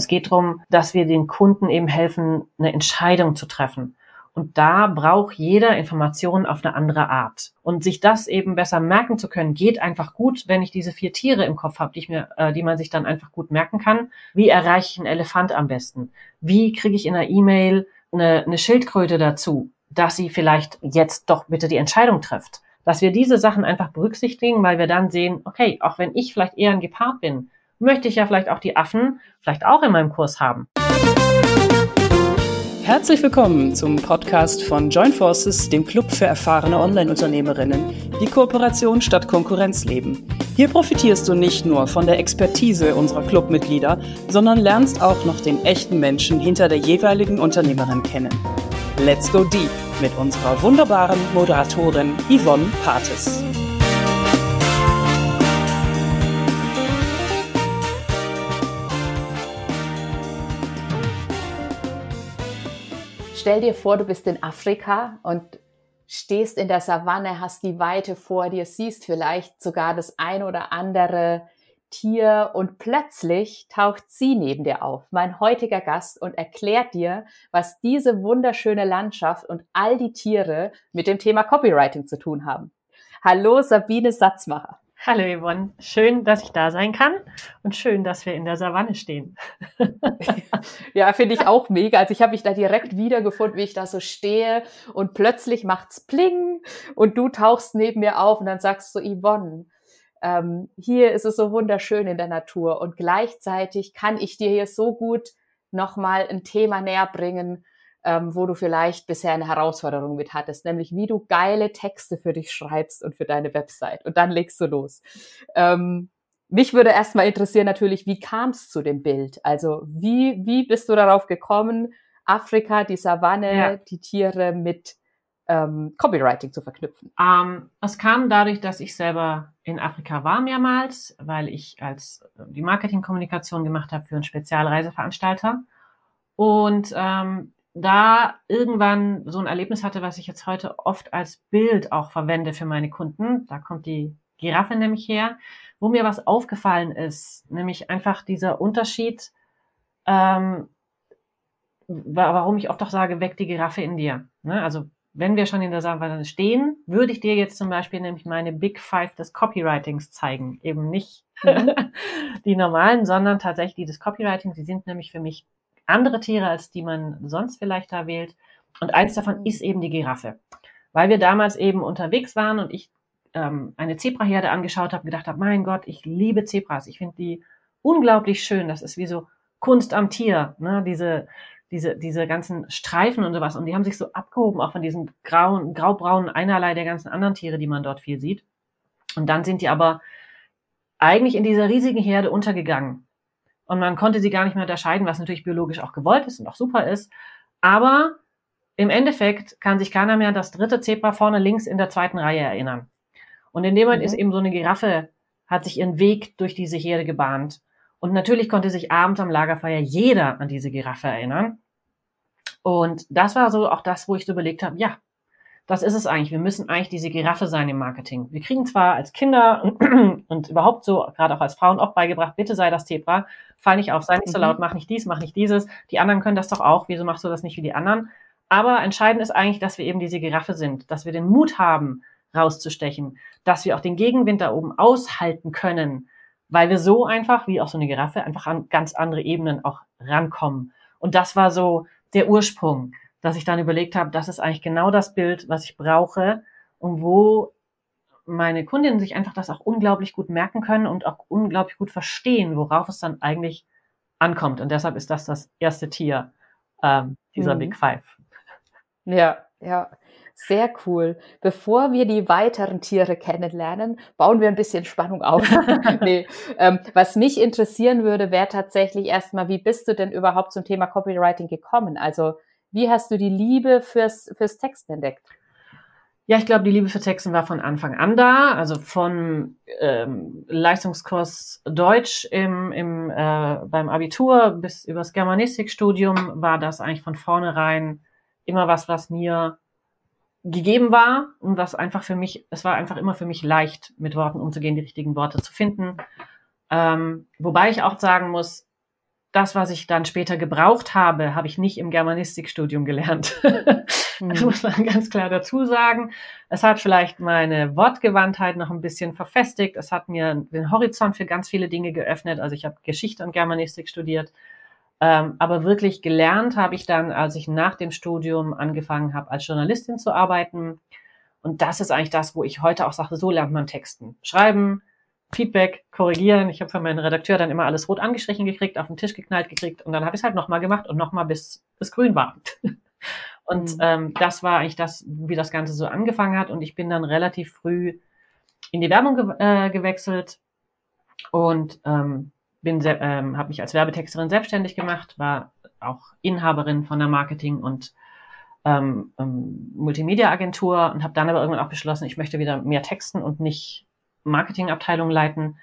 Es geht darum, dass wir den Kunden eben helfen, eine Entscheidung zu treffen. Und da braucht jeder Informationen auf eine andere Art. Und sich das eben besser merken zu können, geht einfach gut, wenn ich diese vier Tiere im Kopf habe, die, ich mir, äh, die man sich dann einfach gut merken kann. Wie erreiche ich einen Elefant am besten? Wie kriege ich in einer E-Mail eine, eine Schildkröte dazu, dass sie vielleicht jetzt doch bitte die Entscheidung trifft? Dass wir diese Sachen einfach berücksichtigen, weil wir dann sehen, okay, auch wenn ich vielleicht eher ein Gepard bin, möchte ich ja vielleicht auch die Affen vielleicht auch in meinem Kurs haben. Herzlich willkommen zum Podcast von Join Forces, dem Club für erfahrene Online-Unternehmerinnen, die Kooperation statt Konkurrenz leben. Hier profitierst du nicht nur von der Expertise unserer Clubmitglieder, sondern lernst auch noch den echten Menschen hinter der jeweiligen Unternehmerin kennen. Let's go deep mit unserer wunderbaren Moderatorin Yvonne Pates. Stell dir vor, du bist in Afrika und stehst in der Savanne, hast die Weite vor dir, siehst vielleicht sogar das ein oder andere Tier und plötzlich taucht sie neben dir auf, mein heutiger Gast, und erklärt dir, was diese wunderschöne Landschaft und all die Tiere mit dem Thema Copywriting zu tun haben. Hallo Sabine Satzmacher. Hallo Yvonne, schön, dass ich da sein kann und schön, dass wir in der Savanne stehen. ja, finde ich auch mega. Also ich habe mich da direkt wiedergefunden, wie ich da so stehe und plötzlich macht's Pling und du tauchst neben mir auf und dann sagst du, Yvonne, ähm, hier ist es so wunderschön in der Natur und gleichzeitig kann ich dir hier so gut nochmal ein Thema näher bringen, ähm, wo du vielleicht bisher eine Herausforderung mit hattest, nämlich wie du geile Texte für dich schreibst und für deine Website. Und dann legst du los. Ähm, mich würde erstmal interessieren natürlich, wie kam es zu dem Bild? Also wie, wie bist du darauf gekommen, Afrika, die Savanne, ja. die Tiere mit ähm, Copywriting zu verknüpfen? Ähm, es kam dadurch, dass ich selber in Afrika war mehrmals, weil ich als äh, die Marketingkommunikation gemacht habe für einen Spezialreiseveranstalter. Und ähm, da irgendwann so ein Erlebnis hatte, was ich jetzt heute oft als Bild auch verwende für meine Kunden. Da kommt die Giraffe nämlich her, wo mir was aufgefallen ist, nämlich einfach dieser Unterschied, ähm, warum ich oft auch sage, weck die Giraffe in dir. Ne? Also wenn wir schon in der Savanne stehen, würde ich dir jetzt zum Beispiel nämlich meine Big Five des Copywritings zeigen. Eben nicht mhm. die normalen, sondern tatsächlich die des Copywritings. Die sind nämlich für mich andere Tiere, als die man sonst vielleicht da wählt. Und eins davon ist eben die Giraffe. Weil wir damals eben unterwegs waren und ich ähm, eine Zebraherde angeschaut habe, gedacht habe, mein Gott, ich liebe Zebras. Ich finde die unglaublich schön. Das ist wie so Kunst am Tier, ne? diese, diese, diese ganzen Streifen und sowas. Und die haben sich so abgehoben, auch von diesen grauen, graubraunen Einerlei der ganzen anderen Tiere, die man dort viel sieht. Und dann sind die aber eigentlich in dieser riesigen Herde untergegangen und man konnte sie gar nicht mehr unterscheiden, was natürlich biologisch auch gewollt ist und auch super ist. Aber im Endeffekt kann sich keiner mehr das dritte Zebra vorne links in der zweiten Reihe erinnern. Und in dem Moment mhm. ist eben so eine Giraffe, hat sich ihren Weg durch diese Herde gebahnt. Und natürlich konnte sich abends am Lagerfeuer jeder an diese Giraffe erinnern. Und das war so auch das, wo ich so überlegt habe, ja, das ist es eigentlich. Wir müssen eigentlich diese Giraffe sein im Marketing. Wir kriegen zwar als Kinder und, und überhaupt so, gerade auch als Frauen auch beigebracht, bitte sei das Zebra, fall nicht auf, sei nicht so mhm. laut, mach nicht dies, mach nicht dieses. Die anderen können das doch auch. Wieso machst du das nicht wie die anderen? Aber entscheidend ist eigentlich, dass wir eben diese Giraffe sind, dass wir den Mut haben, rauszustechen, dass wir auch den Gegenwind da oben aushalten können, weil wir so einfach, wie auch so eine Giraffe, einfach an ganz andere Ebenen auch rankommen. Und das war so der Ursprung dass ich dann überlegt habe, das ist eigentlich genau das Bild, was ich brauche und wo meine Kundinnen sich einfach das auch unglaublich gut merken können und auch unglaublich gut verstehen, worauf es dann eigentlich ankommt. Und deshalb ist das das erste Tier ähm, dieser mhm. Big Five. Ja, ja. Sehr cool. Bevor wir die weiteren Tiere kennenlernen, bauen wir ein bisschen Spannung auf. nee, ähm, was mich interessieren würde, wäre tatsächlich erstmal, wie bist du denn überhaupt zum Thema Copywriting gekommen? Also wie hast du die Liebe fürs, fürs Texten entdeckt? Ja, ich glaube, die Liebe für Texten war von Anfang an da. Also von ähm, Leistungskurs Deutsch im, im, äh, beim Abitur bis übers Germanistikstudium war das eigentlich von vornherein immer was, was mir gegeben war und was einfach für mich, es war einfach immer für mich leicht, mit Worten umzugehen, die richtigen Worte zu finden. Ähm, wobei ich auch sagen muss, das, was ich dann später gebraucht habe, habe ich nicht im Germanistikstudium gelernt. Das mhm. muss man ganz klar dazu sagen. Es hat vielleicht meine Wortgewandtheit noch ein bisschen verfestigt. Es hat mir den Horizont für ganz viele Dinge geöffnet. Also ich habe Geschichte und Germanistik studiert. Ähm, aber wirklich gelernt habe ich dann, als ich nach dem Studium angefangen habe, als Journalistin zu arbeiten. Und das ist eigentlich das, wo ich heute auch sage, so lernt man Texten. Schreiben, Feedback, korrigieren. Ich habe von meinem Redakteur dann immer alles rot angestrichen gekriegt, auf den Tisch geknallt gekriegt und dann habe ich es halt nochmal gemacht und nochmal bis es grün war. und mhm. ähm, das war eigentlich das, wie das Ganze so angefangen hat. Und ich bin dann relativ früh in die Werbung ge äh, gewechselt und ähm, bin ähm, habe mich als Werbetexterin selbstständig gemacht, war auch Inhaberin von einer Marketing- und ähm, ähm, Multimedia-Agentur und habe dann aber irgendwann auch beschlossen, ich möchte wieder mehr texten und nicht Marketingabteilung leiten.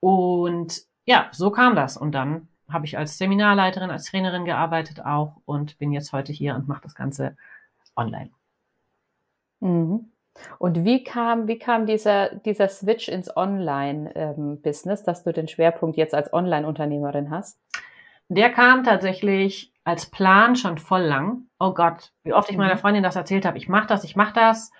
Und ja, so kam das. Und dann habe ich als Seminarleiterin, als Trainerin gearbeitet auch und bin jetzt heute hier und mache das Ganze online. Mhm. Und wie kam, wie kam dieser, dieser Switch ins Online-Business, ähm, dass du den Schwerpunkt jetzt als Online-Unternehmerin hast? Der kam tatsächlich als Plan schon voll lang. Oh Gott, wie oft ich meiner mhm. Freundin das erzählt habe. Ich mache das, ich mache das.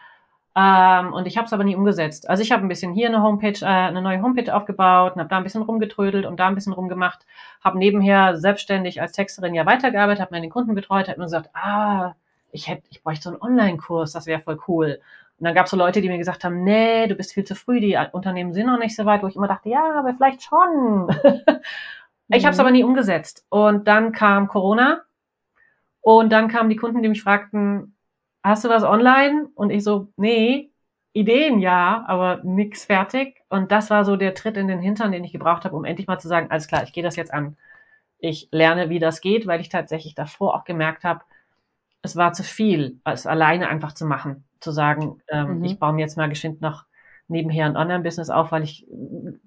Ähm, und ich habe es aber nie umgesetzt. Also ich habe ein bisschen hier eine Homepage, äh, eine neue Homepage aufgebaut und habe da ein bisschen rumgetrödelt und da ein bisschen rumgemacht. Habe nebenher selbstständig als Texterin ja weitergearbeitet, habe meine Kunden betreut, habe nur gesagt, ah, ich hätte, ich bräuchte so einen Online-Kurs, das wäre voll cool. Und dann gab es so Leute, die mir gesagt haben, nee, du bist viel zu früh, die Unternehmen sind noch nicht so weit, wo ich immer dachte, ja, aber vielleicht schon. ich habe es mhm. aber nie umgesetzt. Und dann kam Corona und dann kamen die Kunden, die mich fragten, hast du was online? Und ich so, nee, Ideen ja, aber nix fertig. Und das war so der Tritt in den Hintern, den ich gebraucht habe, um endlich mal zu sagen, alles klar, ich gehe das jetzt an. Ich lerne, wie das geht, weil ich tatsächlich davor auch gemerkt habe, es war zu viel, es alleine einfach zu machen. Zu sagen, ähm, mhm. ich baue mir jetzt mal geschwind noch nebenher ein Online-Business auf, weil ich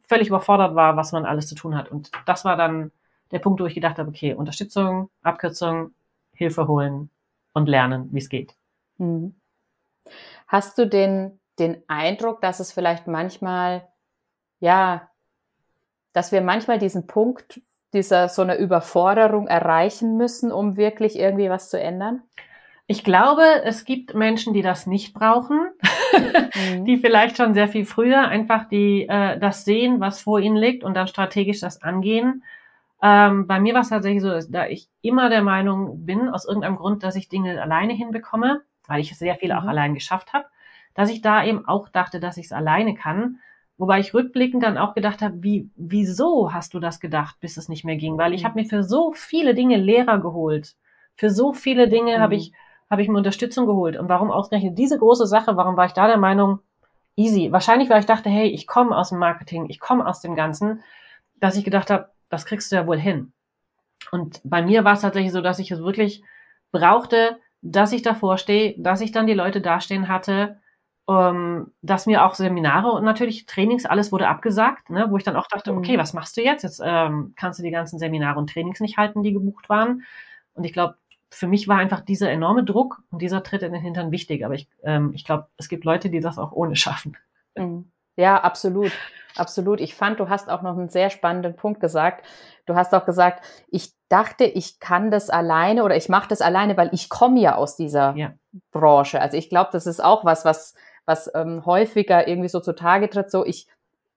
völlig überfordert war, was man alles zu tun hat. Und das war dann der Punkt, wo ich gedacht habe, okay, Unterstützung, Abkürzung, Hilfe holen und lernen, wie es geht. Mhm. Hast du den, den Eindruck, dass es vielleicht manchmal, ja, dass wir manchmal diesen Punkt dieser so einer Überforderung erreichen müssen, um wirklich irgendwie was zu ändern? Ich glaube, es gibt Menschen, die das nicht brauchen, mhm. die vielleicht schon sehr viel früher einfach die äh, das sehen, was vor ihnen liegt und dann strategisch das angehen. Ähm, bei mir war es tatsächlich so, dass da ich immer der Meinung bin, aus irgendeinem Grund, dass ich Dinge alleine hinbekomme, weil ich sehr viel auch mhm. allein geschafft habe, dass ich da eben auch dachte, dass ich es alleine kann. Wobei ich rückblickend dann auch gedacht habe, wie, wieso hast du das gedacht, bis es nicht mehr ging? Weil ich mhm. habe mir für so viele Dinge Lehrer geholt. Für so viele Dinge mhm. habe ich, habe ich mir Unterstützung geholt. Und warum ausgerechnet diese große Sache? Warum war ich da der Meinung, easy? Wahrscheinlich, weil ich dachte, hey, ich komme aus dem Marketing, ich komme aus dem Ganzen, dass ich gedacht habe, das kriegst du ja wohl hin. Und bei mir war es tatsächlich so, dass ich es wirklich brauchte, dass ich davor stehe, dass ich dann die Leute dastehen hatte, ähm, dass mir auch Seminare und natürlich Trainings, alles wurde abgesagt, ne, wo ich dann auch dachte, mhm. okay, was machst du jetzt? Jetzt ähm, kannst du die ganzen Seminare und Trainings nicht halten, die gebucht waren. Und ich glaube, für mich war einfach dieser enorme Druck und dieser Tritt in den Hintern wichtig. Aber ich, ähm, ich glaube, es gibt Leute, die das auch ohne schaffen. Mhm. Ja, absolut. Absolut. Ich fand, du hast auch noch einen sehr spannenden Punkt gesagt. Du hast auch gesagt, ich dachte, ich kann das alleine oder ich mache das alleine, weil ich komme ja aus dieser ja. Branche. Also ich glaube, das ist auch was, was, was ähm, häufiger irgendwie so zutage tritt. So, ich,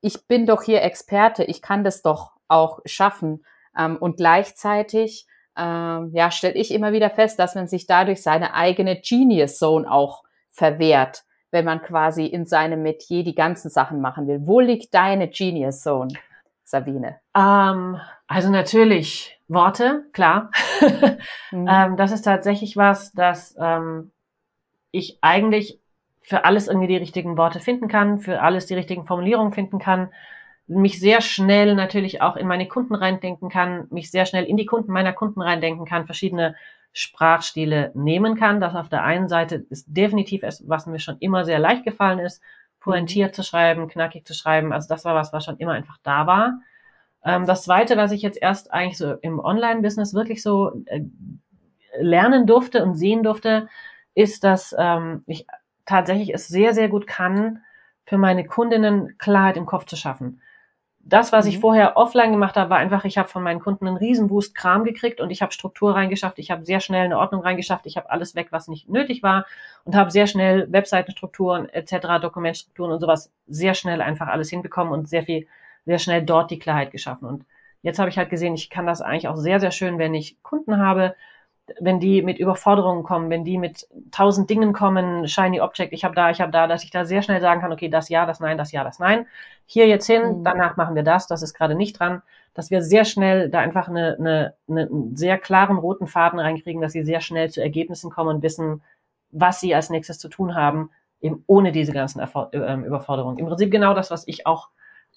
ich bin doch hier Experte, ich kann das doch auch schaffen. Ähm, und gleichzeitig ähm, ja, stelle ich immer wieder fest, dass man sich dadurch seine eigene Genius Zone auch verwehrt wenn man quasi in seinem Metier die ganzen Sachen machen will. Wo liegt deine Genius Zone, Sabine? Ähm, also natürlich Worte, klar. mhm. ähm, das ist tatsächlich was, dass ähm, ich eigentlich für alles irgendwie die richtigen Worte finden kann, für alles die richtigen Formulierungen finden kann, mich sehr schnell natürlich auch in meine Kunden reindenken kann, mich sehr schnell in die Kunden meiner Kunden reindenken kann, verschiedene Sprachstile nehmen kann. Das auf der einen Seite ist definitiv es, was mir schon immer sehr leicht gefallen ist, pointiert zu schreiben, knackig zu schreiben. Also das war was, was schon immer einfach da war. Ähm, das zweite, was ich jetzt erst eigentlich so im Online-Business wirklich so äh, lernen durfte und sehen durfte, ist, dass ähm, ich tatsächlich es sehr, sehr gut kann, für meine Kundinnen Klarheit im Kopf zu schaffen Das, was mhm. ich vorher offline gemacht habe, war einfach, ich habe von meinen Kunden einen riesen Boost Kram gekriegt und ich habe Struktur reingeschafft, ich habe sehr schnell eine Ordnung reingeschafft, ich habe alles weg, was nicht nötig war und habe sehr schnell Webseitenstrukturen etc., Dokumentstrukturen und sowas sehr schnell einfach alles hinbekommen und sehr viel, sehr schnell dort die Klarheit geschaffen. Und jetzt habe ich halt gesehen, ich kann das eigentlich auch sehr, sehr schön, wenn ich Kunden habe, wenn die mit Überforderungen kommen, wenn die mit tausend Dingen kommen, Shiny Object, ich habe da, ich habe da, dass ich da sehr schnell sagen kann, okay, das ja, das nein, das ja, das nein. Hier jetzt hin, mhm. danach machen wir das, das ist gerade nicht dran, dass wir sehr schnell da einfach eine, eine, eine, einen sehr klaren roten Faden reinkriegen, dass sie sehr schnell zu Ergebnissen kommen und wissen, was sie als nächstes zu tun haben, eben ohne diese ganzen Erfor äh, Überforderungen. Im Prinzip genau das, was ich auch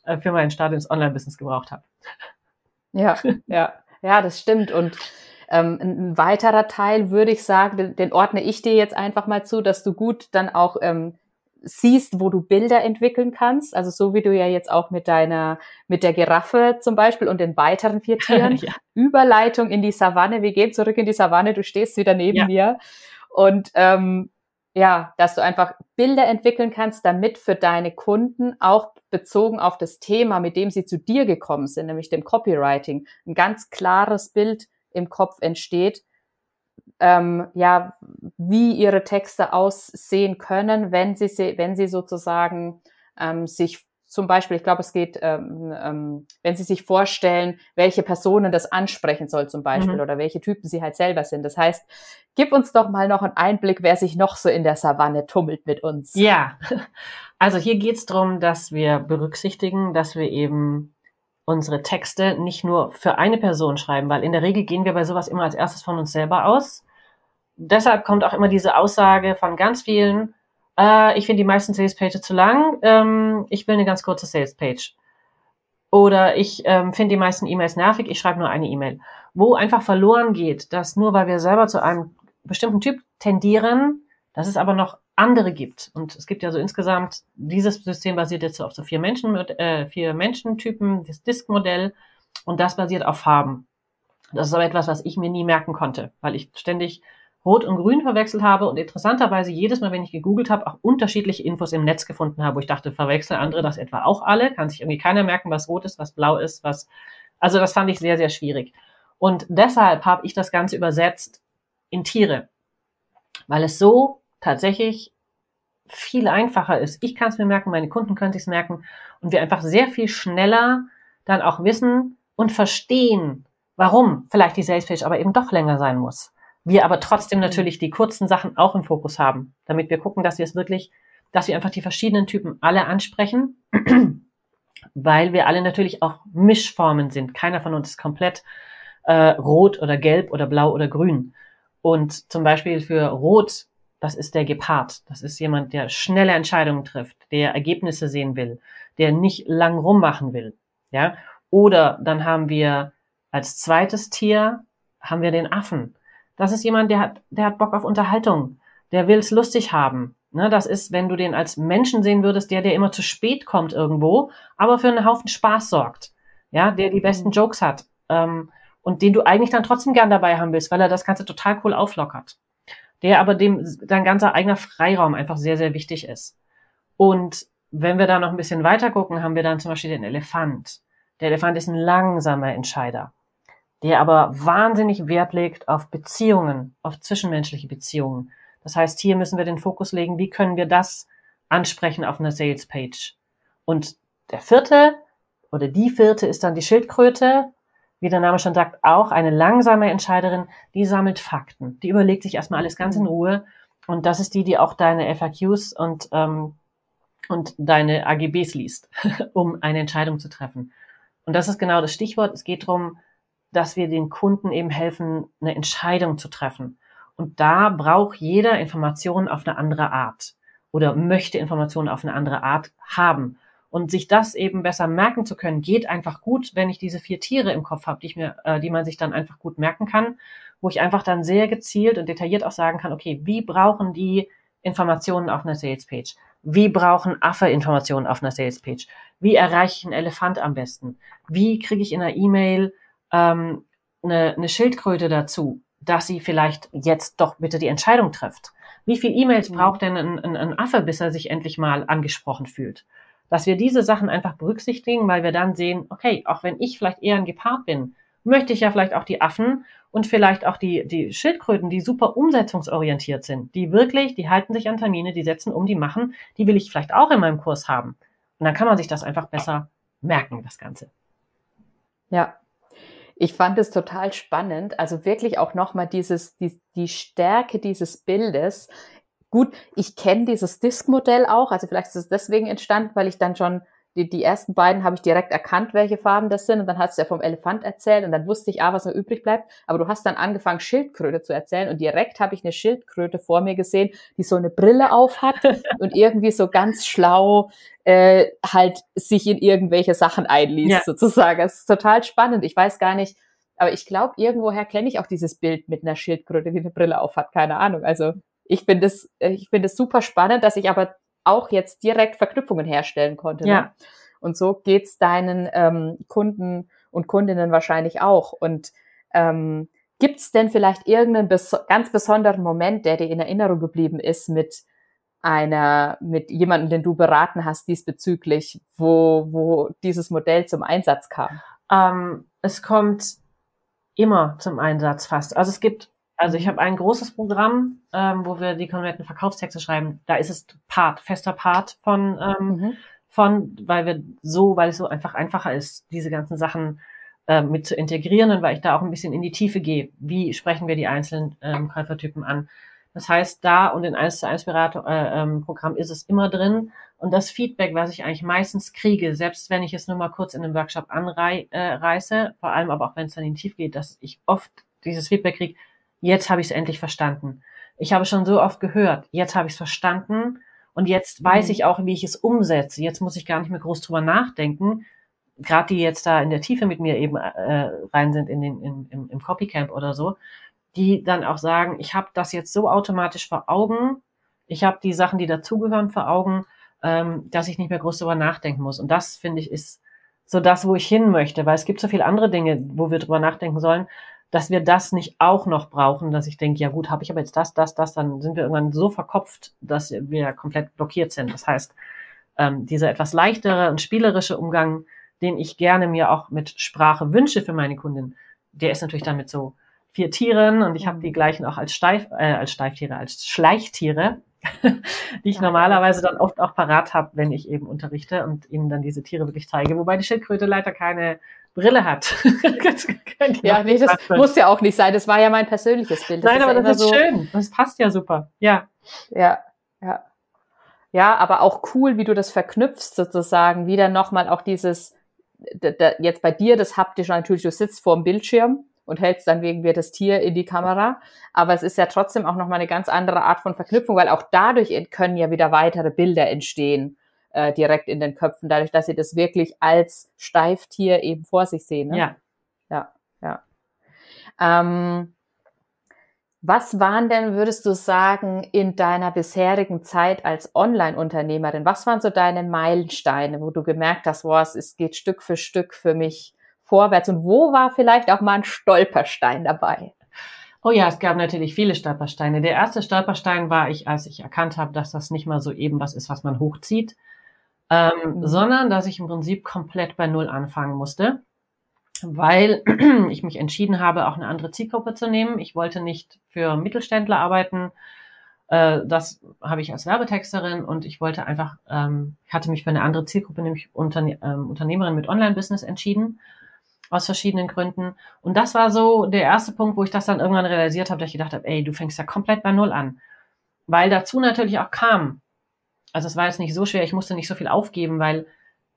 äh, für meinen Start ins Online-Business gebraucht habe. Ja, ja, ja, das stimmt und ähm, ein weiterer Teil würde ich sagen, den, den, ordne ich dir jetzt einfach mal zu, dass du gut dann auch ähm, siehst, wo du Bilder entwickeln kannst. Also so wie du ja jetzt auch mit deiner, mit der Giraffe zum Beispiel und den weiteren vier Tieren. ja. Überleitung in die Savanne. Wir gehen zurück in die Savanne. Du stehst wieder neben ja. mir. Und ähm, ja, dass du einfach Bilder entwickeln kannst, damit für deine Kunden auch bezogen auf das Thema, mit dem sie zu dir gekommen sind, nämlich dem Copywriting, ein ganz klares Bild im Kopf entsteht, ähm, ja, wie ihre Texte aussehen können, wenn sie, wenn sie sozusagen ähm, sich zum Beispiel, ich glaube, es geht, ähm, ähm, wenn Sie sich vorstellen, welche Personen das ansprechen soll zum Beispiel mhm. oder welche Typen Sie halt selber sind. Das heißt, gib uns doch mal noch einen Einblick, wer sich noch so in der Savanne tummelt mit uns. Ja, also hier geht es darum, dass wir berücksichtigen, dass wir eben unsere Texte nicht nur für eine Person schreiben, weil in der Regel gehen wir bei sowas immer als erstes von uns selber aus. Deshalb kommt auch immer diese Aussage von ganz vielen, äh, ich finde die meisten Salespages zu lang, ähm, ich will eine ganz kurze Salespage. Oder ich ähm, finde die meisten E-Mails nervig, ich schreibe nur eine E-Mail. Wo einfach verloren geht, dass nur weil wir selber zu einem bestimmten Typ tendieren, dass es aber noch andere gibt. Und es gibt ja so insgesamt, dieses System basiert jetzt auf so vier Menschen, äh, vier Menschentypen, das Disk-Modell, und das basiert auf Farben. Das ist aber etwas, was ich mir nie merken konnte, weil ich ständig Rot und Grün verwechselt habe und interessanterweise jedes Mal, wenn ich gegoogelt habe, auch unterschiedliche Infos im Netz gefunden habe, wo ich dachte, verwechseln andere das etwa auch alle? Kann sich irgendwie keiner merken, was rot ist, was blau ist, was. Also das fand ich sehr, sehr schwierig. Und deshalb habe ich das Ganze übersetzt in Tiere, weil es so tatsächlich viel einfacher ist. Ich kann es mir merken, meine Kunden können es merken und wir einfach sehr viel schneller dann auch wissen und verstehen, warum vielleicht die Salespage aber eben doch länger sein muss. Wir aber trotzdem natürlich die kurzen Sachen auch im Fokus haben, damit wir gucken, dass wir es wirklich, dass wir einfach die verschiedenen Typen alle ansprechen, weil wir alle natürlich auch Mischformen sind. Keiner von uns ist komplett äh, rot oder gelb oder blau oder grün. Und zum Beispiel für Rot das ist der Gepard. Das ist jemand, der schnelle Entscheidungen trifft, der Ergebnisse sehen will, der nicht lang rummachen will. Ja? Oder dann haben wir als zweites Tier haben wir den Affen. Das ist jemand, der hat, der hat Bock auf Unterhaltung. Der will es lustig haben. Ne, das ist, wenn du den als Menschen sehen würdest, der, der immer zu spät kommt irgendwo, aber für einen Haufen Spaß sorgt. Ja, der die besten mhm. Jokes hat. Ähm, und den du eigentlich dann trotzdem gern dabei haben willst, weil er das Ganze total cool auflockert der aber dem dein ganzer eigener Freiraum einfach sehr, sehr wichtig ist. Und wenn wir da noch ein bisschen weiter gucken, haben wir dann zum Beispiel den Elefant. Der Elefant ist ein langsamer Entscheider, der aber wahnsinnig Wert legt auf Beziehungen, auf zwischenmenschliche Beziehungen. Das heißt, hier müssen wir den Fokus legen, wie können wir das ansprechen auf einer Sales Page. Und der vierte oder die vierte ist dann die Schildkröte wie der Name schon sagt, auch eine langsame Entscheiderin, die sammelt Fakten. Die überlegt sich erstmal alles ganz in mhm. Ruhe. Und das ist die, die auch deine FAQs und, ähm, und deine AGBs liest, um eine Entscheidung zu treffen. Und das ist genau das Stichwort. Es geht darum, dass wir den Kunden eben helfen, eine Entscheidung zu treffen. Und da braucht jeder Informationen auf eine andere Art oder möchte Informationen auf eine andere Art haben. Und sich das eben besser merken zu können, geht einfach gut, wenn ich diese vier Tiere im Kopf habe, die ich mir, äh, die man sich dann einfach gut merken kann, wo ich einfach dann sehr gezielt und detailliert auch sagen kann, okay, wie brauchen die Informationen auf einer Salespage? Wie brauchen Affe Informationen auf einer Salespage? Wie erreiche ich einen Elefant am besten? Wie kriege ich in einer E-Mail ähm, eine, eine Schildkröte dazu, dass sie vielleicht jetzt doch bitte die Entscheidung trifft? Wie viel E-Mails mhm. braucht denn ein, ein, ein Affe, bis er sich endlich mal angesprochen fühlt? Dass wir diese Sachen einfach berücksichtigen, weil wir dann sehen, okay, auch wenn ich vielleicht eher ein Gepard bin, möchte ich ja vielleicht auch die Affen und vielleicht auch die, die Schildkröten, die super umsetzungsorientiert sind, die wirklich, die halten sich an Termine, die setzen um, die machen, die will ich vielleicht auch in meinem Kurs haben. Und dann kann man sich das einfach besser merken, das Ganze. Ja, ich fand es total spannend. Also wirklich auch nochmal dieses, die, die Stärke dieses Bildes. Gut, ich kenne dieses Disk-Modell auch, also vielleicht ist es deswegen entstanden, weil ich dann schon die, die ersten beiden habe ich direkt erkannt, welche Farben das sind. Und dann hast du ja vom Elefant erzählt und dann wusste ich, ah, was noch übrig bleibt. Aber du hast dann angefangen, Schildkröte zu erzählen und direkt habe ich eine Schildkröte vor mir gesehen, die so eine Brille auf hat und irgendwie so ganz schlau äh, halt sich in irgendwelche Sachen einliest, ja. sozusagen. Es ist total spannend. Ich weiß gar nicht, aber ich glaube, irgendwoher kenne ich auch dieses Bild mit einer Schildkröte, die eine Brille auf hat. Keine Ahnung. Also ich finde es, ich finde es super spannend, dass ich aber auch jetzt direkt Verknüpfungen herstellen konnte. Ne? Ja. Ne? Und so geht's deinen ähm, Kunden und Kundinnen wahrscheinlich auch. Und ähm, gibt denn vielleicht irgendeinen bes ganz besonderen Moment, der dir in Erinnerung geblieben ist mit einer, mit jemandem, den du beraten hast diesbezüglich, wo, wo dieses Modell zum Einsatz kam? Ähm, es kommt immer zum Einsatz fast. Also es gibt also ich habe ein großes Programm, ähm, wo wir die kompletten Verkaufstexte schreiben. Da ist es Part, fester Part von, ähm, mhm. von, weil wir so, weil es so einfach einfacher ist, diese ganzen Sachen äh, mit zu integrieren und weil ich da auch ein bisschen in die Tiefe gehe. Wie sprechen wir die einzelnen ähm, Käufertypen an? Das heißt, da und in 1 zu 1 Beratung, äh, ähm, Programm ist es immer drin. Und das Feedback, was ich eigentlich meistens kriege, selbst wenn ich es nur mal kurz in einem Workshop anreiße, äh, vor allem aber auch wenn es dann in die Tiefe geht, dass ich oft dieses Feedback kriege, jetzt habe ich es endlich verstanden. Ich habe schon so oft gehört, jetzt habe ich es verstanden und jetzt weiß mhm. ich auch, wie ich es umsetze. Jetzt muss ich gar nicht mehr groß drüber nachdenken. Gerade die jetzt da in der Tiefe mit mir eben äh, rein sind in den, in, im, im Copycamp oder so, die dann auch sagen, ich habe das jetzt so automatisch vor Augen, ich habe die Sachen, die dazugehören, vor Augen, ähm, dass ich nicht mehr groß drüber nachdenken muss. Und das, finde ich, ist so das, wo ich hin möchte, weil es gibt so viele andere Dinge, wo wir drüber nachdenken sollen dass wir das nicht auch noch brauchen, dass ich denke, ja gut, habe ich aber jetzt das, das, das, dann sind wir irgendwann so verkopft, dass wir komplett blockiert sind. Das heißt, ähm, dieser etwas leichtere und spielerische Umgang, den ich gerne mir auch mit Sprache wünsche für meine Kundin, der ist natürlich dann mit so vier Tieren und ich habe die gleichen auch als Steif, äh, als Steiftiere, als Schleichtiere, die ich ja. normalerweise dann oft auch parat habe, wenn ich eben unterrichte und ihnen dann diese Tiere wirklich zeige, wobei die Schildkröte leider keine Brille hat. ja, nee, das muss ja auch nicht sein. Das war ja mein persönliches Bild. Das Nein, aber ja das ist so schön. Das passt ja super. Ja. Ja, ja. Ja, aber auch cool, wie du das verknüpfst sozusagen. Wieder nochmal auch dieses, jetzt bei dir das haptische natürlich, du sitzt vor dem Bildschirm und hältst dann wegen mir das Tier in die Kamera. Aber es ist ja trotzdem auch nochmal eine ganz andere Art von Verknüpfung, weil auch dadurch können ja wieder weitere Bilder entstehen äh, direkt in den Köpfen, dadurch, dass sie das wirklich als Steiftier eben vor sich sehen. Ne? Ja. Ja, ja. Ähm, was waren denn, würdest du sagen, in deiner bisherigen Zeit als Online-Unternehmerin, was waren so deine Meilensteine, wo du gemerkt hast, wow, es geht Stück für Stück für mich vorwärts und wo war vielleicht auch mal ein Stolperstein dabei? Oh ja, es gab natürlich viele Stolpersteine. Der erste Stolperstein war ich, als ich erkannt habe, dass das nicht mal so eben was ist, was man hochzieht, ähm, mhm. sondern dass ich im Prinzip komplett bei Null anfangen musste, weil ich mich entschieden habe, auch eine andere Zielgruppe zu nehmen. Ich wollte nicht für Mittelständler arbeiten. Äh, das habe ich als Werbetexterin und ich wollte einfach, ähm, ich hatte mich für eine andere Zielgruppe, nämlich Unterne ähm, Unternehmerin mit Online-Business entschieden aus verschiedenen Gründen. Und das war so der erste Punkt, wo ich das dann irgendwann realisiert habe, dass ich gedacht habe, ey, du fängst ja komplett bei Null an. Weil dazu natürlich auch kam, also es war jetzt nicht so schwer, ich musste nicht so viel aufgeben, weil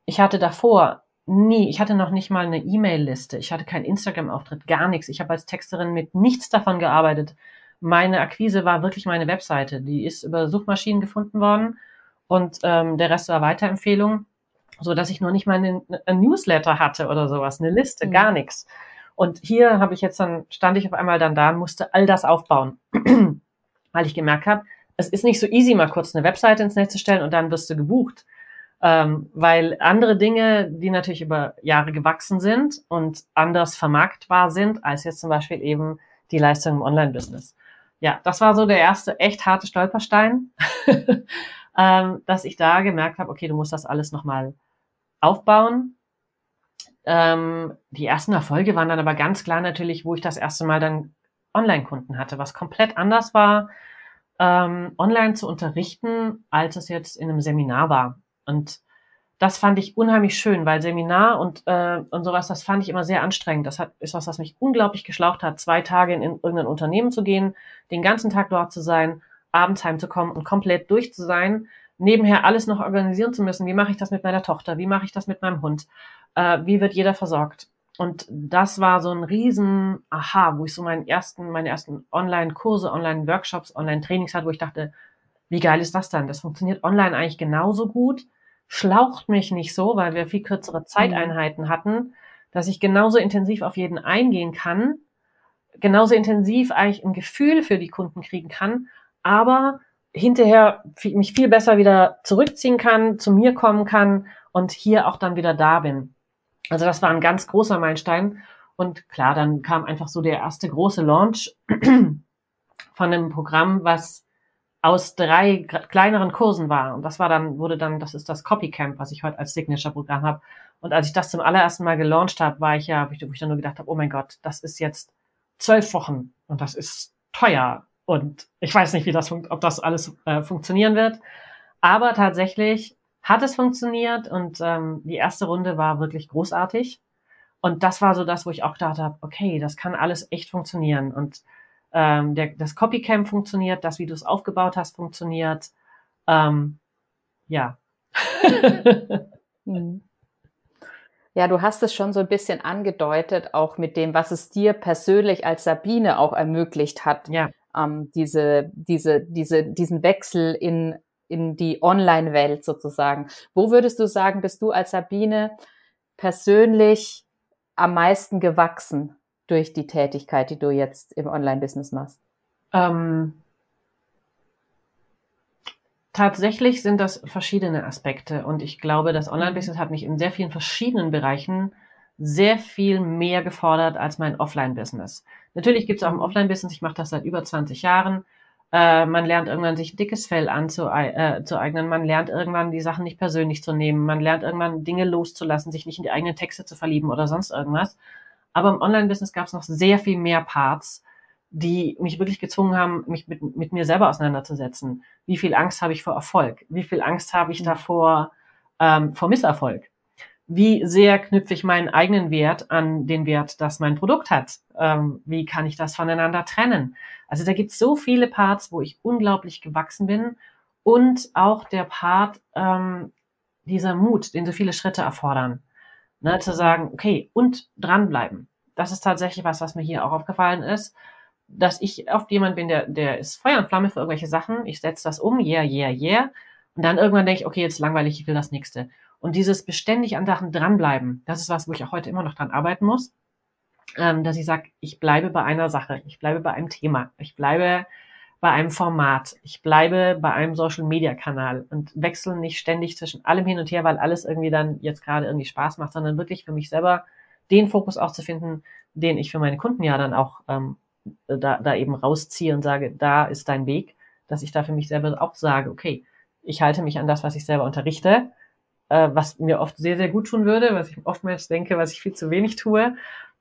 ich hatte davor nie, ich hatte noch nicht mal eine E-Mail-Liste, ich hatte keinen Instagram-Auftritt, gar nichts. Ich habe als Texterin mit nichts davon gearbeitet. Meine Akquise war wirklich meine Webseite. Die ist über Suchmaschinen gefunden worden und ähm, der Rest war Weiterempfehlung, so dass ich noch nicht mal einen, einen Newsletter hatte oder sowas, eine Liste, mhm. gar nichts. Und hier habe ich jetzt dann, stand ich auf einmal dann da und musste all das aufbauen, weil ich gemerkt habe, es ist nicht so easy, mal kurz eine Webseite ins Netz zu stellen und dann wirst du gebucht. Ähm, weil andere Dinge, die natürlich über Jahre gewachsen sind und anders vermarktbar sind, als jetzt zum Beispiel eben die Leistung im Online-Business. Ja, das war so der erste echt harte Stolperstein. ähm, dass ich da gemerkt habe, okay, du musst das alles nochmal aufbauen. Ähm, die ersten Erfolge waren dann aber ganz klar natürlich, wo ich das erste Mal dann Online-Kunden hatte, was komplett anders war, ähm, online zu unterrichten, als es jetzt in einem Seminar war. Und das fand ich unheimlich schön, weil Seminar und, äh, und sowas, das fand ich immer sehr anstrengend. Das hat, ist was, was mich unglaublich geschlaucht hat, zwei Tage in, in irgendein Unternehmen zu gehen, den ganzen Tag dort zu sein, abends heimzukommen und komplett durch zu sein, nebenher alles noch organisieren zu müssen. Wie mache ich das mit meiner Tochter? Wie mache ich das mit meinem Hund? Äh, wie wird jeder versorgt? Und das war so ein riesen Aha, wo ich so meinen ersten, meine ersten Online-Kurse, Online-Workshops, Online-Trainings hatte, wo ich dachte, wie geil ist das dann? Das funktioniert online eigentlich genauso gut schlaucht mich nicht so, weil wir viel kürzere mhm. Zeiteinheiten hatten, dass ich genauso intensiv auf jeden eingehen kann, genauso intensiv eigentlich ein Gefühl für die Kunden kriegen kann, aber hinterher mich viel besser wieder zurückziehen kann, zu mir kommen kann und hier auch dann wieder da bin. Also das war ein ganz großer Meilenstein. Und klar, dann kam einfach so der erste große Launch von einem Programm, was aus drei kleineren Kursen war. Und das war dann, wurde dann, das ist das Copycamp, was ich heute als Signature-Programm habe. Und als ich das zum allerersten Mal gelauncht habe, war ich ja, wo ich dann nur gedacht habe, oh mein Gott, das ist jetzt zwölf Wochen und das ist teuer. Und ich weiß nicht, wie das, ob das alles äh, funktionieren wird. Aber tatsächlich hat es funktioniert und ähm, die erste Runde war wirklich großartig. Und das war so das, wo ich auch gedacht habe, okay, das kann alles echt funktionieren. Und ähm, der, das Copycam funktioniert, das, wie du es aufgebaut hast, funktioniert. Ähm, ja. Hm. Ja, du hast es schon so ein bisschen angedeutet, auch mit dem, was es dir persönlich als Sabine auch ermöglicht hat, ja. ähm, diese, diese, diese, diesen Wechsel in, in die Online-Welt sozusagen. Wo würdest du sagen, bist du als Sabine persönlich am meisten gewachsen? durch die Tätigkeit, die du jetzt im Online-Business machst? Ähm, tatsächlich sind das verschiedene Aspekte und ich glaube, das Online-Business hat mich in sehr vielen verschiedenen Bereichen sehr viel mehr gefordert als mein Offline-Business. Natürlich gibt es auch im Offline-Business, ich mache das seit über 20 Jahren, äh, man lernt irgendwann sich ein dickes Fell anzueignen, äh, man lernt irgendwann die Sachen nicht persönlich zu nehmen, man lernt irgendwann Dinge loszulassen, sich nicht in die eigenen Texte zu verlieben oder sonst irgendwas. Aber im Online-Business gab es noch sehr viel mehr Parts, die mich wirklich gezwungen haben, mich mit, mit mir selber auseinanderzusetzen. Wie viel Angst habe ich vor Erfolg? Wie viel Angst habe ich mhm. davor ähm, vor Misserfolg? Wie sehr knüpfe ich meinen eigenen Wert an den Wert, das mein Produkt hat? Ähm, wie kann ich das voneinander trennen? Also da gibt es so viele Parts, wo ich unglaublich gewachsen bin und auch der Part ähm, dieser Mut, den so viele Schritte erfordern. Ne, zu sagen, okay, und dranbleiben. Das ist tatsächlich was, was mir hier auch aufgefallen ist, dass ich oft jemand bin, der, der ist Feuer und Flamme für irgendwelche Sachen. Ich setze das um, yeah, yeah, yeah. Und dann irgendwann denke ich, okay, jetzt langweilig, ich will das nächste. Und dieses beständig an Sachen dranbleiben, das ist was, wo ich auch heute immer noch dran arbeiten muss. Ähm, dass ich sage, ich bleibe bei einer Sache, ich bleibe bei einem Thema, ich bleibe bei einem Format. Ich bleibe bei einem Social Media Kanal und wechsle nicht ständig zwischen allem hin und her, weil alles irgendwie dann jetzt gerade irgendwie Spaß macht, sondern wirklich für mich selber den Fokus auch zu finden, den ich für meine Kunden ja dann auch ähm, da, da eben rausziehe und sage, da ist dein Weg, dass ich da für mich selber auch sage, okay, ich halte mich an das, was ich selber unterrichte, äh, was mir oft sehr, sehr gut tun würde, was ich oftmals denke, was ich viel zu wenig tue.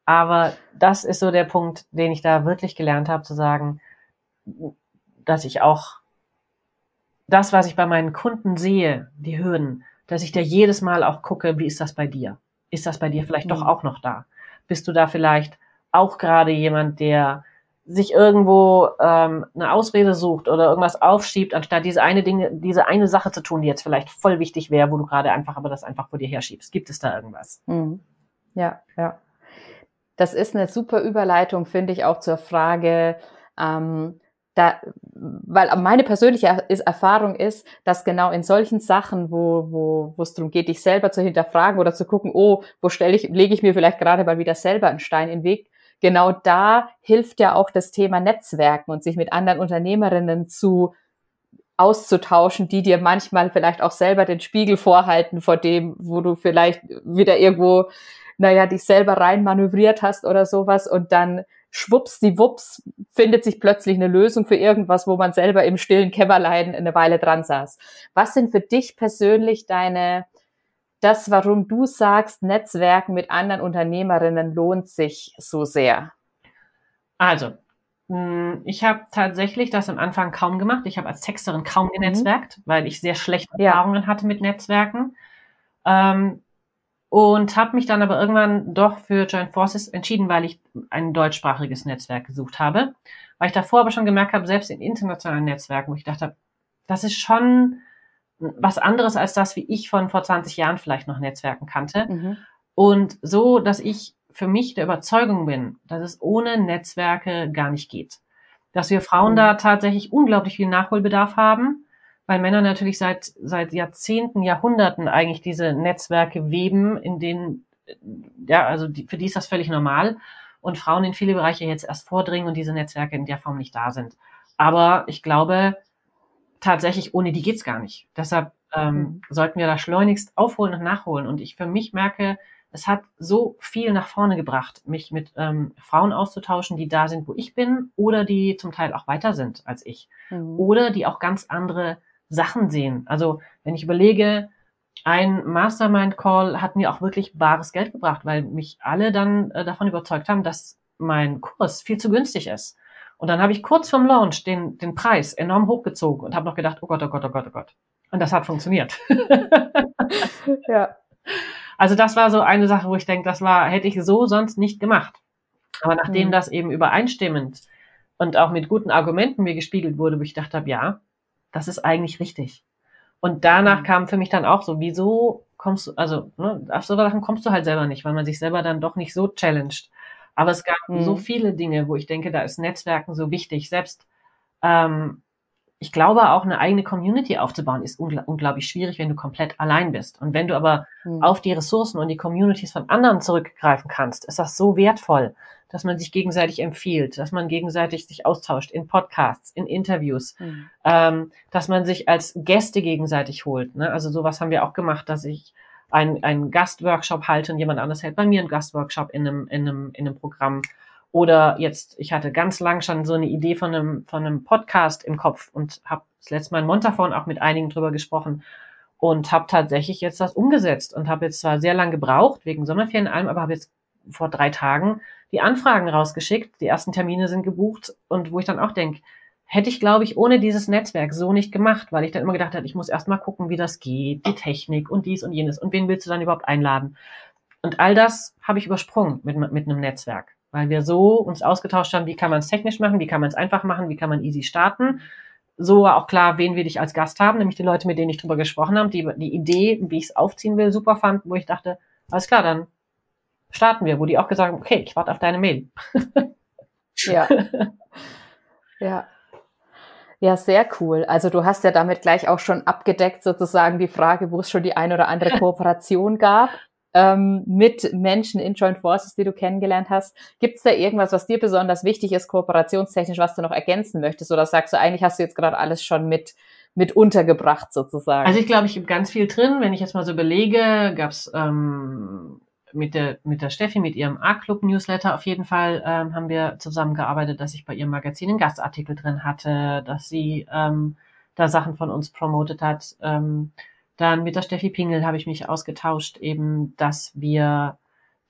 Aber das ist so der Punkt, den ich da wirklich gelernt habe, zu sagen, dass ich auch das, was ich bei meinen Kunden sehe, die Hürden, dass ich da jedes Mal auch gucke, wie ist das bei dir? Ist das bei dir vielleicht mhm. doch auch noch da? Bist du da vielleicht auch gerade jemand, der sich irgendwo ähm, eine Ausrede sucht oder irgendwas aufschiebt, anstatt diese eine Dinge, diese eine Sache zu tun, die jetzt vielleicht voll wichtig wäre, wo du gerade einfach aber das einfach vor dir herschiebst. Gibt es da irgendwas? Mhm. Ja, ja. Das ist eine super Überleitung, finde ich, auch zur Frage, ähm, da, weil meine persönliche Erfahrung ist, dass genau in solchen Sachen, wo, wo, wo es darum geht, dich selber zu hinterfragen oder zu gucken, oh, wo stelle ich, lege ich mir vielleicht gerade mal wieder selber einen Stein in den Weg, genau da hilft ja auch das Thema Netzwerken und sich mit anderen Unternehmerinnen zu auszutauschen, die dir manchmal vielleicht auch selber den Spiegel vorhalten vor dem, wo du vielleicht wieder irgendwo, naja, dich selber rein manövriert hast oder sowas und dann schwuppsdiwupps findet sich plötzlich eine Lösung für irgendwas, wo man selber im stillen Kämmerlein eine Weile dran saß. Was sind für dich persönlich deine, das, warum du sagst, Netzwerken mit anderen Unternehmerinnen lohnt sich so sehr? Also, hm, ich habe tatsächlich das am Anfang kaum gemacht. Ich habe als Texterin kaum mhm. genetzwerkt, weil ich sehr schlechte Erfahrungen ja. hatte mit Netzwerken. Ähm, und habe mich dann aber irgendwann doch für Joint Forces entschieden, weil ich ein deutschsprachiges Netzwerk gesucht habe. Weil ich davor aber schon gemerkt habe, selbst in internationalen Netzwerken, wo ich dachte, das ist schon was anderes als das, wie ich von vor 20 Jahren vielleicht noch Netzwerken kannte. Mhm. Und so, dass ich für mich der Überzeugung bin, dass es ohne Netzwerke gar nicht geht. Dass wir Frauen mhm. da tatsächlich unglaublich viel Nachholbedarf haben, weil Männer natürlich seit, seit Jahrzehnten, Jahrhunderten eigentlich diese Netzwerke weben, in denen, ja, also die, für die ist das völlig normal und Frauen in viele Bereiche jetzt erst vordringen und diese Netzwerke in der Form nicht da sind. Aber ich glaube, tatsächlich ohne die geht's gar nicht. Deshalb ähm, mhm. sollten wir da schleunigst aufholen und nachholen. Und ich für mich merke, es hat so viel nach vorne gebracht, mich mit ähm, Frauen auszutauschen, die da sind, wo ich bin, oder die zum Teil auch weiter sind als ich. Mhm. Oder die auch ganz andere Sachen sehen. Also wenn ich überlege, ein Mastermind-Call hat mir auch wirklich bares Geld gebracht, weil mich alle dann äh, davon überzeugt haben, dass mein Kurs viel zu günstig ist. Und dann habe ich kurz vorm Launch den, den Preis enorm hochgezogen und habe noch gedacht, oh Gott, oh Gott, oh Gott, oh Gott. Und das hat funktioniert. ja. Also das war so eine Sache, wo ich denke, das war, hätte ich so sonst nicht gemacht. Aber nachdem mhm. das eben übereinstimmend und auch mit guten Argumenten mir gespiegelt wurde, wo ich dachte habe, ja, das ist eigentlich richtig. Und danach mhm. kam für mich dann auch so, wieso kommst du, also ne, auf so Sachen kommst du halt selber nicht, weil man sich selber dann doch nicht so challenged. Aber es gab mhm. so viele Dinge, wo ich denke, da ist Netzwerken so wichtig. Selbst ähm, ich glaube, auch eine eigene Community aufzubauen ist ungl unglaublich schwierig, wenn du komplett allein bist. Und wenn du aber mhm. auf die Ressourcen und die Communities von anderen zurückgreifen kannst, ist das so wertvoll, dass man sich gegenseitig empfiehlt, dass man gegenseitig sich austauscht in Podcasts, in Interviews, mhm. ähm, dass man sich als Gäste gegenseitig holt. Ne? Also sowas haben wir auch gemacht, dass ich einen, einen Gastworkshop halte und jemand anderes hält bei mir einen Gastworkshop in einem, in einem, in einem Programm. Oder jetzt, ich hatte ganz lang schon so eine Idee von einem, von einem Podcast im Kopf und habe das letzte Mal in Montafon auch mit einigen drüber gesprochen und habe tatsächlich jetzt das umgesetzt und habe jetzt zwar sehr lang gebraucht, wegen Sommerferien allem, aber habe jetzt vor drei Tagen die Anfragen rausgeschickt, die ersten Termine sind gebucht und wo ich dann auch denke, hätte ich, glaube ich, ohne dieses Netzwerk so nicht gemacht, weil ich dann immer gedacht habe, ich muss erst mal gucken, wie das geht, die Technik und dies und jenes und wen willst du dann überhaupt einladen? Und all das habe ich übersprungen mit, mit einem Netzwerk weil wir so uns ausgetauscht haben, wie kann man es technisch machen, wie kann man es einfach machen, wie kann man easy starten. So war auch klar, wen will ich als Gast haben, nämlich die Leute, mit denen ich drüber gesprochen habe, die die Idee, wie ich es aufziehen will, super fand, wo ich dachte, alles klar, dann starten wir, wo die auch gesagt haben, okay, ich warte auf deine Mail. ja. ja. Ja, sehr cool. Also du hast ja damit gleich auch schon abgedeckt sozusagen die Frage, wo es schon die ein oder andere Kooperation gab ähm, mit Menschen in Joint Forces, die du kennengelernt hast. Gibt es da irgendwas, was dir besonders wichtig ist, kooperationstechnisch, was du noch ergänzen möchtest? Oder sagst du, eigentlich hast du jetzt gerade alles schon mit, mit untergebracht sozusagen? Also ich glaube, ich habe ganz viel drin. Wenn ich jetzt mal so überlege, gab es ähm, mit der, mit der Steffi, mit ihrem A-Club-Newsletter auf jeden Fall ähm, haben wir zusammengearbeitet, dass ich bei ihrem Magazin einen Gastartikel drin hatte, dass sie ähm, da Sachen von uns promotet hat. Ähm, dann mit der Steffi Pingel habe ich mich ausgetauscht, eben, dass wir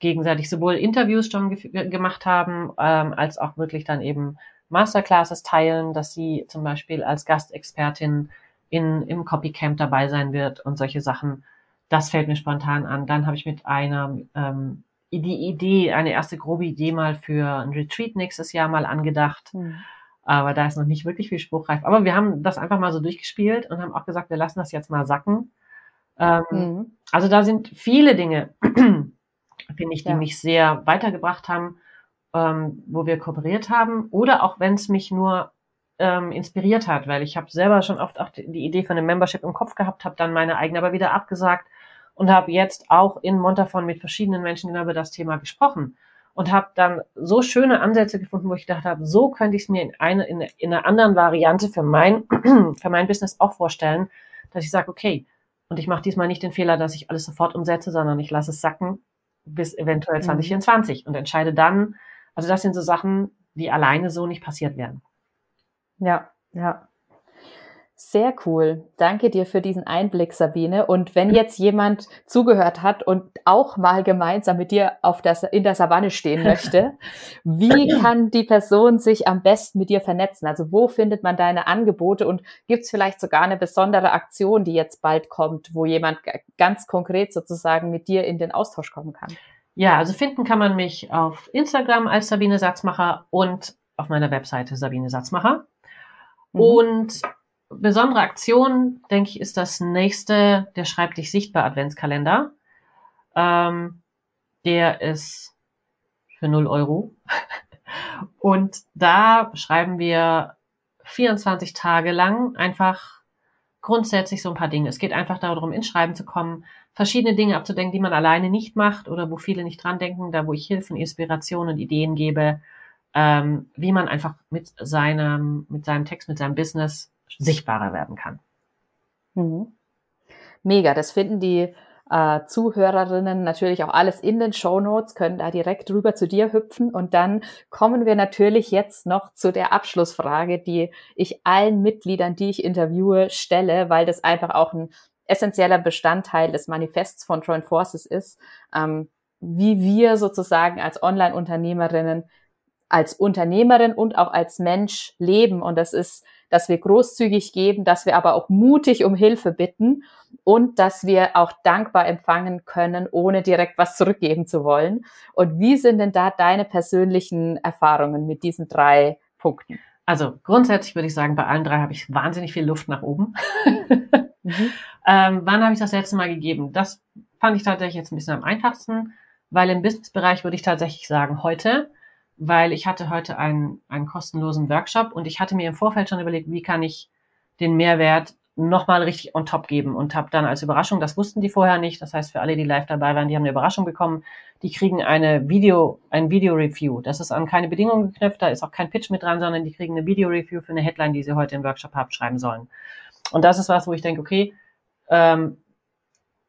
gegenseitig sowohl Interviews schon ge gemacht haben, ähm, als auch wirklich dann eben Masterclasses teilen, dass sie zum Beispiel als Gastexpertin in, im Copycamp dabei sein wird und solche Sachen. Das fällt mir spontan an. Dann habe ich mit einer ähm, die Idee, eine erste grobe Idee mal für ein Retreat nächstes Jahr mal angedacht. Mhm. Aber da ist noch nicht wirklich viel spruchreif. Aber wir haben das einfach mal so durchgespielt und haben auch gesagt, wir lassen das jetzt mal sacken ähm, mhm. Also da sind viele Dinge, finde ich, die ja. mich sehr weitergebracht haben, ähm, wo wir kooperiert haben. Oder auch wenn es mich nur ähm, inspiriert hat, weil ich habe selber schon oft auch die, Idee von einem Membership im Kopf gehabt, habe dann meine eigene aber wieder abgesagt und habe jetzt auch in Montafon mit verschiedenen Menschen genau über das Thema gesprochen und habe dann so schöne Ansätze gefunden, wo ich gedacht habe, so könnte ich es mir in, eine, in, in einer anderen Variante für mein, für mein Business auch vorstellen, dass ich sage, okay, und ich mache diesmal nicht den Fehler, dass ich alles sofort umsetze, sondern ich lasse es sacken bis eventuell 2024 mhm. und entscheide dann, Also das sind so Sachen, die alleine so nicht passiert wären. Ja, ja. Sehr cool. Danke dir für diesen Einblick, Sabine. Und wenn jetzt jemand zugehört hat und auch mal gemeinsam mit dir auf das, in der Savanne stehen möchte, wie kann die Person sich am besten mit dir vernetzen? Also wo findet man deine Angebote und gibt es vielleicht sogar eine besondere Aktion, die jetzt bald kommt, wo jemand ganz konkret sozusagen mit dir in den Austausch kommen kann? Ja, also finden kann man mich auf Instagram als Sabine Satzmacher und auf meiner Webseite Sabine Satzmacher. Mhm. Und besondere Aktion, denke ich, ist das nächste, der schreibt dich sichtbar Adventskalender. Ähm, der ist für 0 Euro. Und da schreiben wir 24 Tage lang einfach grundsätzlich so ein paar Dinge. Es geht einfach darum, ins Schreiben zu kommen, verschiedene Dinge abzudenken, die man alleine nicht macht oder wo viele nicht dran denken, da wo ich Hilfen, Inspirationen und Ideen gebe, ähm, wie man einfach mit seinem, mit seinem Text, mit seinem Business sichtbarer werden kann. Mhm. Mega, das finden die äh, Zuhörerinnen natürlich auch alles in den Show Notes, können da direkt rüber zu dir hüpfen. Und dann kommen wir natürlich jetzt noch zu der Abschlussfrage, die ich allen Mitgliedern, die ich interviewe, stelle, weil das einfach auch ein essentieller Bestandteil des Manifests von Joint Forces ist, ähm, wie wir sozusagen als Online-Unternehmerinnen, als Unternehmerin und auch als Mensch leben. Und das ist dass wir großzügig geben, dass wir aber auch mutig um Hilfe bitten und dass wir auch dankbar empfangen können, ohne direkt was zurückgeben zu wollen. Und wie sind denn da deine persönlichen Erfahrungen mit diesen drei Punkten? Also grundsätzlich würde ich sagen, bei allen drei habe ich wahnsinnig viel Luft nach oben. mhm. ähm, wann habe ich das letzte Mal gegeben? Das fand ich tatsächlich jetzt ein bisschen am einfachsten, weil im Businessbereich würde ich tatsächlich sagen heute, weil ich hatte heute einen, einen kostenlosen Workshop und ich hatte mir im Vorfeld schon überlegt, wie kann ich den Mehrwert nochmal richtig on top geben und habe dann als Überraschung, das wussten die vorher nicht, das heißt für alle, die live dabei waren, die haben eine Überraschung bekommen, die kriegen eine Video, ein Video-Review. Das ist an keine Bedingungen geknüpft, da ist auch kein Pitch mit dran, sondern die kriegen eine Video-Review für eine Headline, die sie heute im Workshop haben schreiben sollen. Und das ist was, wo ich denke, okay, ähm,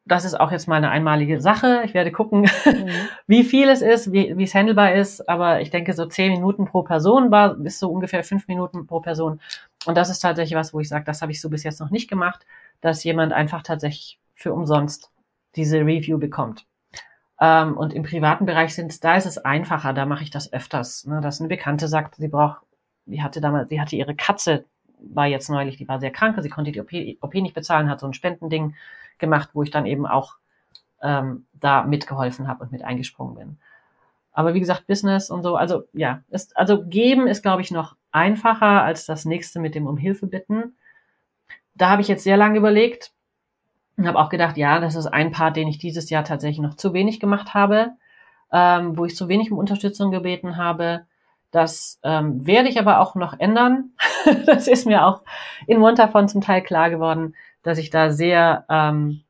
das ist auch jetzt mal eine einmalige Sache. Ich werde gucken, mhm. wie viel es ist, wie, es handelbar ist. Aber ich denke, so zehn Minuten pro Person war, ist so ungefähr fünf Minuten pro Person. Und das ist tatsächlich was, wo ich sage, das habe ich so bis jetzt noch nicht gemacht, dass jemand einfach tatsächlich für umsonst diese Review bekommt. Ähm, und im privaten Bereich sind, da ist es einfacher, da mache ich das öfters. Ne, dass eine Bekannte sagt, sie braucht, die hatte damals, sie hatte ihre Katze, war jetzt neulich, die war sehr krank, sie konnte die OP, OP nicht bezahlen, hat so ein Spendending gemacht, wo ich dann eben auch ähm, da mitgeholfen habe und mit eingesprungen bin. Aber wie gesagt, Business und so, also ja, ist, also geben ist, glaube ich, noch einfacher als das nächste mit dem um Hilfe bitten. Da habe ich jetzt sehr lange überlegt und habe auch gedacht, ja, das ist ein Part, den ich dieses Jahr tatsächlich noch zu wenig gemacht habe, ähm, wo ich zu wenig um Unterstützung gebeten habe. Das ähm, werde ich aber auch noch ändern. das ist mir auch in Montafon zum Teil klar geworden, dass ich da sehr, ähm,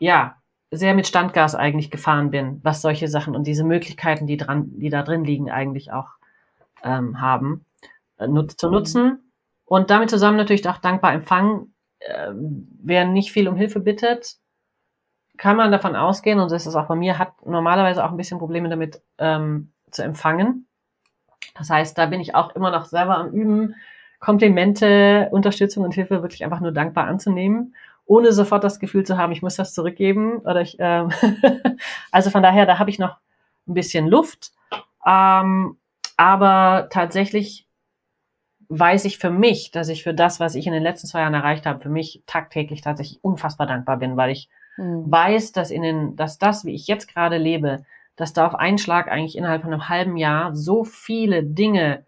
ja, sehr mit Standgas eigentlich gefahren bin, was solche Sachen und diese Möglichkeiten, die dran, die da drin liegen, eigentlich auch ähm, haben, äh, nut zu nutzen. Und damit zusammen natürlich auch dankbar empfangen. Äh, wer nicht viel um Hilfe bittet, kann man davon ausgehen, und das ist auch bei mir, hat normalerweise auch ein bisschen Probleme damit ähm, zu empfangen. Das heißt, da bin ich auch immer noch selber am Üben, Komplimente, Unterstützung und Hilfe wirklich einfach nur dankbar anzunehmen, ohne sofort das Gefühl zu haben, ich muss das zurückgeben. Oder ich, ähm also von daher, da habe ich noch ein bisschen Luft. Ähm, aber tatsächlich weiß ich für mich, dass ich für das, was ich in den letzten zwei Jahren erreicht habe, für mich tagtäglich tatsächlich unfassbar dankbar bin, weil ich mhm. weiß, dass in den, dass das, wie ich jetzt gerade lebe, dass da auf einen Schlag eigentlich innerhalb von einem halben Jahr so viele Dinge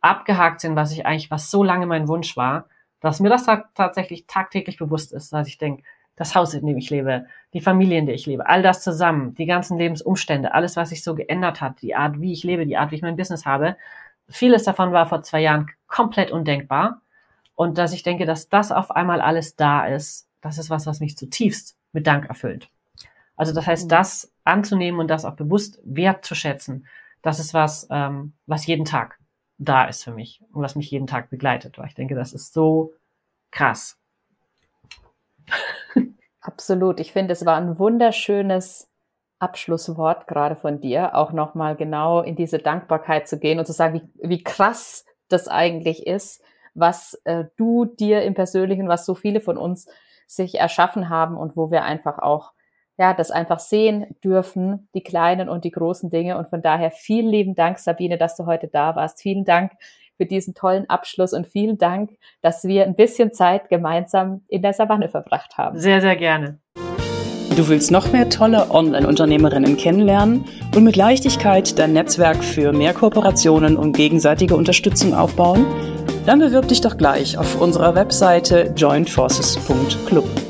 abgehakt sind, was ich eigentlich, was so lange mein Wunsch war, dass mir das tatsächlich tagtäglich bewusst ist, dass ich denke, das Haus, in dem ich lebe, die Familie, in der ich lebe, all das zusammen, die ganzen Lebensumstände, alles, was sich so geändert hat, die Art, wie ich lebe, die Art, wie ich mein Business habe, vieles davon war vor zwei Jahren komplett undenkbar. Und dass ich denke, dass das auf einmal alles da ist, das ist was, was mich zutiefst mit Dank erfüllt. Also das heißt, mhm. das anzunehmen und das auch bewusst wertzuschätzen, das ist was, ähm, was jeden Tag da ist für mich und was mich jeden Tag begleitet. Weil ich denke, das ist so krass. Absolut. Ich finde, es war ein wunderschönes Abschlusswort gerade von dir, auch nochmal genau in diese Dankbarkeit zu gehen und zu sagen, wie, wie krass das eigentlich ist, was äh, du dir im Persönlichen, was so viele von uns sich erschaffen haben und wo wir einfach auch ja, das einfach sehen dürfen, die kleinen und die großen Dinge. Und von daher vielen lieben Dank, Sabine, dass du heute da warst. Vielen Dank für diesen tollen Abschluss und vielen Dank, dass wir ein bisschen Zeit gemeinsam in der Savanne verbracht haben. Sehr, sehr gerne. Du willst noch mehr tolle Online-Unternehmerinnen kennenlernen und mit Leichtigkeit dein Netzwerk für mehr Kooperationen und gegenseitige Unterstützung aufbauen? Dann bewirb dich doch gleich auf unserer Webseite jointforces.club.